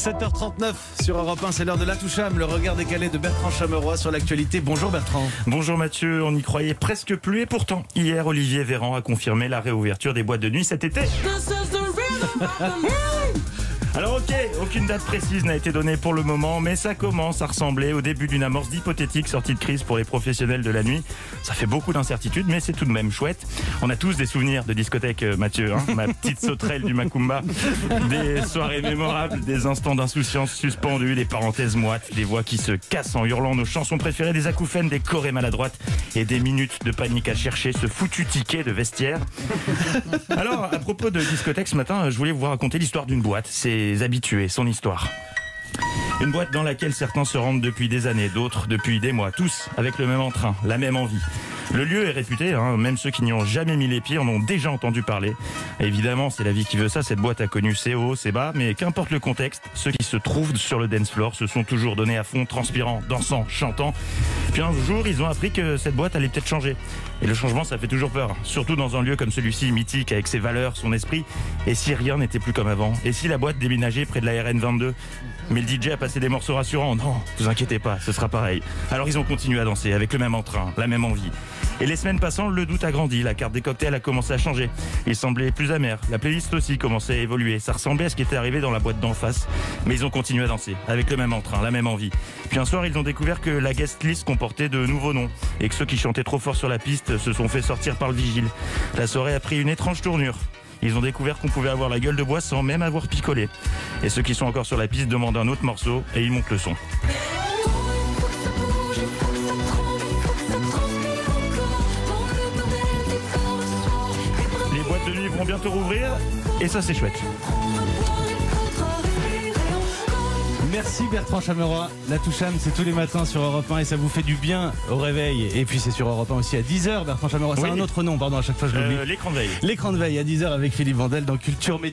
7h39 sur Europe 1, c'est l'heure de la Toucham, le regard décalé de Bertrand Chameroy sur l'actualité. Bonjour Bertrand. Bonjour Mathieu, on n'y croyait presque plus et pourtant, hier, Olivier Véran a confirmé la réouverture des boîtes de nuit cet été. Alors ok, aucune date précise n'a été donnée pour le moment, mais ça commence à ressembler au début d'une amorce d'hypothétique sortie de crise pour les professionnels de la nuit. Ça fait beaucoup d'incertitudes, mais c'est tout de même chouette. On a tous des souvenirs de discothèque, euh, Mathieu, hein, ma petite sauterelle du Macumba. Des soirées mémorables, des instants d'insouciance suspendus, des parenthèses moites, des voix qui se cassent en hurlant nos chansons préférées, des acouphènes, des chorés maladroites et des minutes de panique à chercher ce foutu ticket de vestiaire. Alors, à propos de discothèque, ce matin, je voulais vous raconter l'histoire d'une boîte, ses habitués, son histoire. Une boîte dans laquelle certains se rendent depuis des années, d'autres depuis des mois, tous avec le même entrain, la même envie. Le lieu est réputé, hein, même ceux qui n'y ont jamais mis les pieds en ont déjà entendu parler. Évidemment, c'est la vie qui veut ça, cette boîte a connu ses hauts, ses bas, mais qu'importe le contexte, ceux qui se trouvent sur le dance floor se sont toujours donnés à fond, transpirant, dansant, chantant. Puis un jour, ils ont appris que cette boîte allait peut-être changer. Et le changement, ça fait toujours peur, surtout dans un lieu comme celui-ci, mythique, avec ses valeurs, son esprit. Et si rien n'était plus comme avant? Et si la boîte déménageait près de la RN 22 mais le DJ a passé des morceaux rassurants. Non, vous inquiétez pas, ce sera pareil. Alors ils ont continué à danser avec le même entrain, la même envie. Et les semaines passant, le doute a grandi, la carte des cocktails a commencé à changer. Il semblait plus amer, la playlist aussi commençait à évoluer. Ça ressemblait à ce qui était arrivé dans la boîte d'en face. Mais ils ont continué à danser, avec le même entrain, la même envie. Puis un soir, ils ont découvert que la guest list comportait de nouveaux noms. Et que ceux qui chantaient trop fort sur la piste se sont fait sortir par le vigile. La soirée a pris une étrange tournure. Ils ont découvert qu'on pouvait avoir la gueule de bois sans même avoir picolé. Et ceux qui sont encore sur la piste demandent un autre morceau et ils montent le son. Les boîtes de nuit vont bientôt rouvrir et ça c'est chouette. Merci Bertrand Chameroy. La Toucham, c'est tous les matins sur Europe 1 et ça vous fait du bien au réveil. Et puis c'est sur Europe 1 aussi à 10h, Bertrand Chameroy. C'est Oui. un autre nom, pardon, à chaque fois je l'oublie. Euh, L'écran de veille. L'écran de veille à 10h avec Philippe Vandel dans Culture Média.